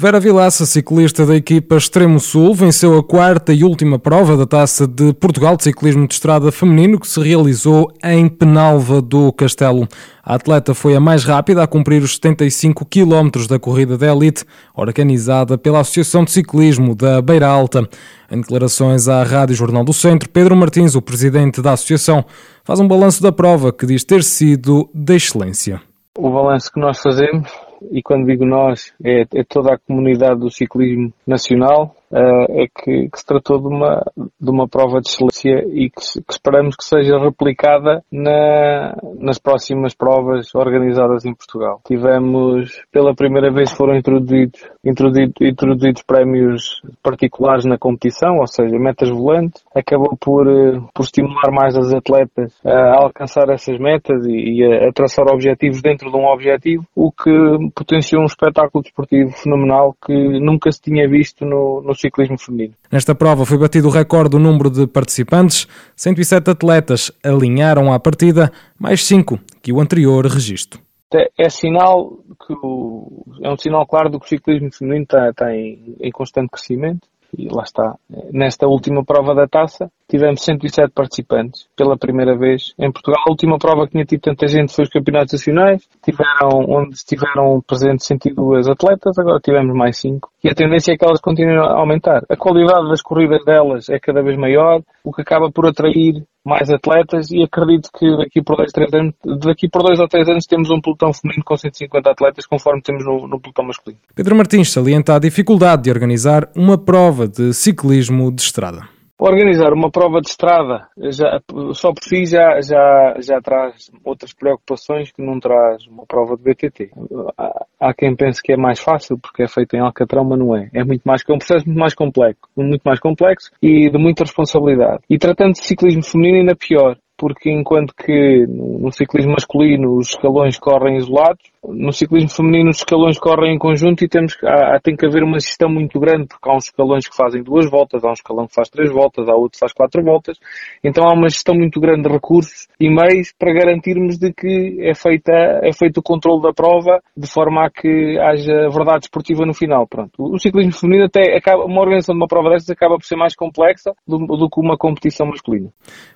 Vera Vilaça, ciclista da equipa Extremo Sul, venceu a quarta e última prova da Taça de Portugal de Ciclismo de Estrada Feminino que se realizou em Penalva do Castelo. A atleta foi a mais rápida a cumprir os 75 km da corrida da elite, organizada pela Associação de Ciclismo da Beira Alta. Em declarações à Rádio Jornal do Centro, Pedro Martins, o presidente da associação, faz um balanço da prova que diz ter sido de excelência. O balanço que nós fazemos e quando digo nós, é, é toda a comunidade do ciclismo nacional, é que, que, se tratou de uma, de uma prova de excelência e que, que esperamos que seja replicada na, nas próximas provas organizadas em Portugal. Tivemos, pela primeira vez foram introduzidos, introduzidos, introduzidos prémios particulares na competição, ou seja, metas volantes, acabou por, uh, por estimular mais as atletas a alcançar essas metas e, e a, a traçar objetivos dentro de um objetivo, o que potenciou um espetáculo desportivo fenomenal que nunca se tinha visto no, no ciclismo feminino. Nesta prova foi batido o recorde do número de participantes. 107 atletas alinharam à partida, mais 5 que o anterior registro. É, é sinal que o, é um sinal claro do que o ciclismo feminino está, está em, em constante crescimento e lá está. Nesta última prova da taça, tivemos 107 participantes pela primeira vez em Portugal. A última prova que tinha tido tanta gente foi os campeonatos nacionais, tiveram, onde estiveram presentes 102 atletas, agora tivemos mais 5. E a tendência é que elas continuem a aumentar. A qualidade das corridas delas é cada vez maior, o que acaba por atrair mais atletas e acredito que daqui por dois, três anos, daqui por dois ou três anos temos um pelotão feminino com 150 atletas conforme temos no, no pelotão masculino. Pedro Martins salienta a dificuldade de organizar uma prova de ciclismo de estrada. Organizar uma prova de estrada já, só por si já, já, já traz outras preocupações que não traz uma prova de BTT. Há, há quem pense que é mais fácil porque é feita em Alcatrão, mas não é. É muito mais, é um processo muito mais complexo, muito mais complexo e de muita responsabilidade. E tratando de ciclismo feminino ainda pior, porque enquanto que no ciclismo masculino os escalões correm isolados, no ciclismo feminino os escalões correm em conjunto e temos, há, tem que haver uma gestão muito grande, porque há uns escalões que fazem duas voltas, há um escalão que faz três voltas, há outro que faz quatro voltas, então há uma gestão muito grande de recursos e meios para garantirmos de que é, feita, é feito o controle da prova de forma a que haja verdade esportiva no final. Pronto. O ciclismo feminino até acaba, uma organização de uma prova destas acaba por ser mais complexa do, do que uma competição masculina.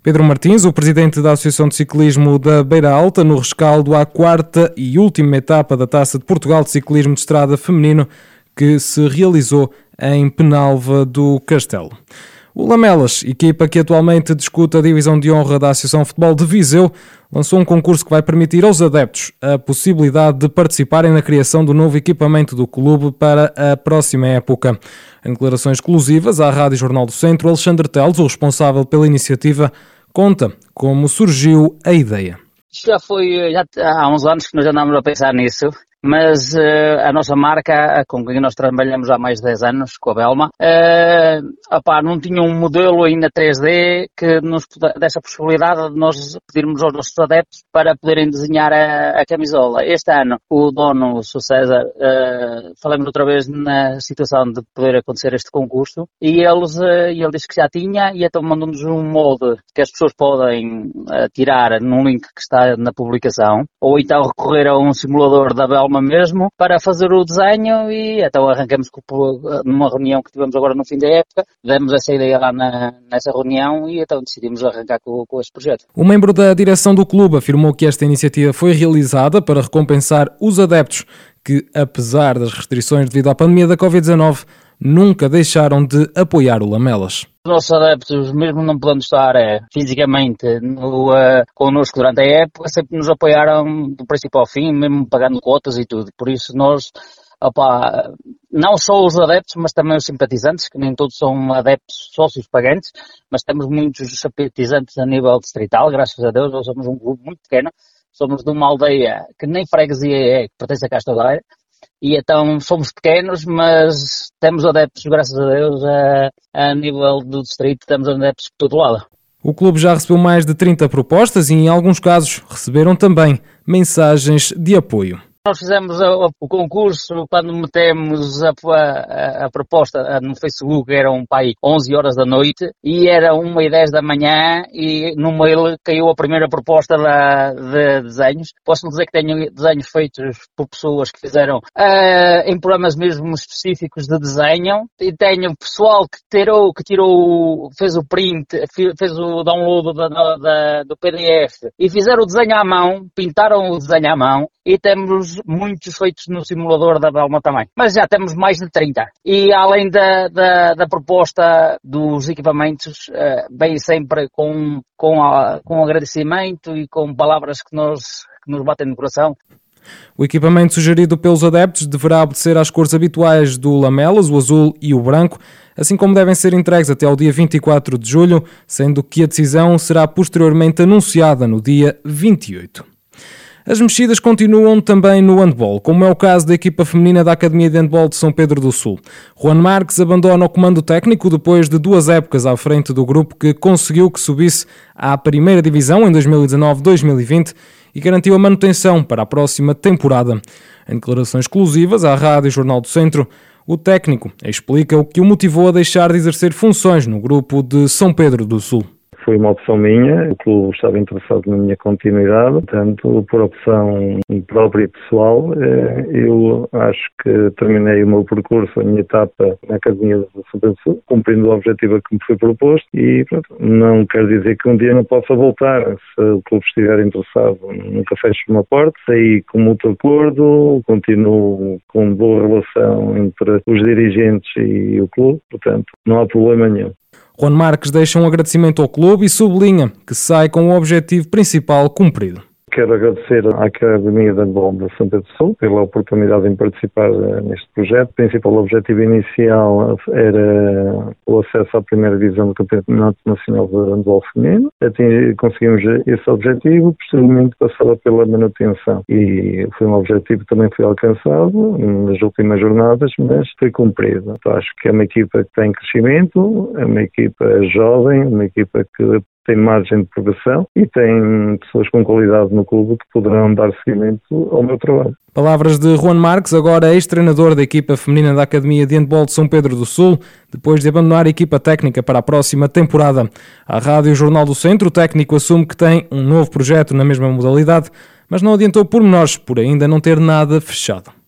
Pedro Martins, o presidente presidente da Associação de Ciclismo da Beira Alta, no rescaldo à quarta e última etapa da Taça de Portugal de Ciclismo de Estrada Feminino, que se realizou em Penalva do Castelo. O Lamelas, equipa que atualmente discuta a divisão de honra da Associação Futebol de Viseu, lançou um concurso que vai permitir aos adeptos a possibilidade de participarem na criação do novo equipamento do clube para a próxima época. Em declarações exclusivas à Rádio Jornal do Centro, Alexandre Teles, o responsável pela iniciativa, conta como surgiu a ideia. Isto já foi já há uns anos que nós andamos a pensar nisso mas uh, a nossa marca, com quem nós trabalhamos há mais de 10 anos, com a Belma, uh, opá, não tinha um modelo ainda 3D que nos desse a possibilidade de nós pedirmos aos nossos adeptos para poderem desenhar a, a camisola. Este ano, o dono, o. César, uh, falamos outra vez na situação de poder acontecer este concurso e eles, uh, ele disse que já tinha e então mandou-nos um molde que as pessoas podem tirar num link que está na publicação ou então recorrer a um simulador da Belma mesmo para fazer o desenho e então arrancamos numa reunião que tivemos agora no fim da época, demos essa ideia lá na, nessa reunião e então decidimos arrancar com, com este projeto. O membro da direção do clube afirmou que esta iniciativa foi realizada para recompensar os adeptos que, apesar das restrições devido à pandemia da Covid-19, nunca deixaram de apoiar o Lamelas. Os nossos adeptos, mesmo não podendo estar é, fisicamente no, uh, connosco durante a época, sempre nos apoiaram do princípio ao fim, mesmo pagando cotas e tudo. Por isso nós, opa, não só os adeptos, mas também os simpatizantes, que nem todos são adeptos sócios pagantes, mas temos muitos simpatizantes a nível distrital, graças a Deus, nós somos um grupo muito pequeno, somos de uma aldeia que nem freguesia é, que pertence a Castro Daire, e então somos pequenos, mas temos adeptos, graças a Deus, a, a nível do distrito, temos adeptos por todo lado. O clube já recebeu mais de 30 propostas e, em alguns casos, receberam também mensagens de apoio. Nós fizemos o concurso quando metemos a, a, a proposta no Facebook, eram pai 11 horas da noite e era 1 e 10 da manhã e no mail caiu a primeira proposta da, de desenhos. Posso dizer que tenho desenhos feitos por pessoas que fizeram uh, em programas mesmo específicos de desenho e tenho pessoal que tirou, que tirou, fez o print, fez o download da, da, do PDF e fizeram o desenho à mão, pintaram o desenho à mão e temos muitos feitos no simulador da Belma também. Mas já temos mais de 30. E além da, da, da proposta dos equipamentos, uh, vem sempre com, com, a, com agradecimento e com palavras que nos, que nos batem no coração. O equipamento sugerido pelos adeptos deverá obedecer às cores habituais do Lamelas, o azul e o branco, assim como devem ser entregues até ao dia 24 de julho, sendo que a decisão será posteriormente anunciada no dia 28. As mexidas continuam também no handball, como é o caso da equipa feminina da Academia de Handball de São Pedro do Sul. Juan Marques abandona o comando técnico depois de duas épocas à frente do grupo que conseguiu que subisse à primeira divisão em 2019-2020 e garantiu a manutenção para a próxima temporada. Em declarações exclusivas à Rádio Jornal do Centro, o técnico explica o que o motivou a deixar de exercer funções no grupo de São Pedro do Sul foi uma opção minha, o clube estava interessado na minha continuidade, portanto, por opção própria e pessoal, eh, eu acho que terminei o meu percurso, a minha etapa na Academia do Sul, cumprindo o objetivo que me foi proposto e pronto, não quer dizer que um dia não possa voltar, se o clube estiver interessado, nunca fecho uma porta, saí com muito acordo, continuo com boa relação entre os dirigentes e o clube, portanto, não há problema nenhum. Juan Marques deixa um agradecimento ao clube e sublinha que sai com o objetivo principal cumprido. Quero agradecer à Academia de Handball de Santa Pedro Sul pela oportunidade em participar eh, neste projeto. O principal objetivo inicial era o acesso à primeira divisão do Campeonato Nacional de Handball Feminino. Conseguimos esse objetivo, posteriormente passava pela manutenção. E foi um objetivo que também foi alcançado nas últimas jornadas, mas foi cumprido. Então, acho que é uma equipa que tem crescimento, é uma equipa jovem, uma equipa que tem margem de progressão e tem pessoas com qualidade no clube que poderão dar seguimento ao meu trabalho. Palavras de Juan Marques, agora ex-treinador da equipa feminina da Academia de Handball de São Pedro do Sul, depois de abandonar a equipa técnica para a próxima temporada. A Rádio Jornal do Centro, o técnico assume que tem um novo projeto na mesma modalidade, mas não adiantou pormenores por ainda não ter nada fechado.